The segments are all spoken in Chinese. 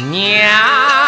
娘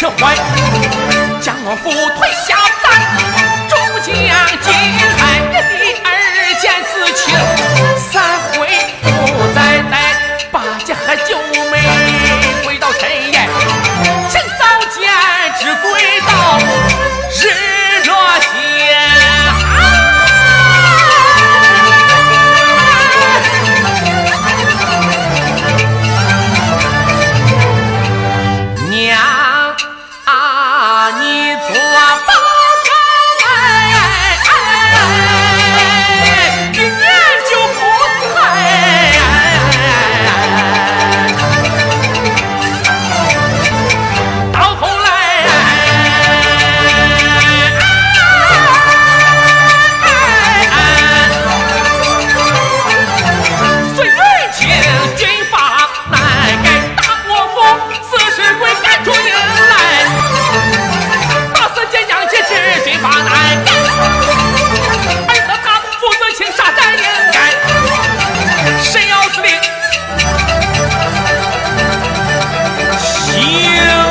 陈怀将我夫推下 You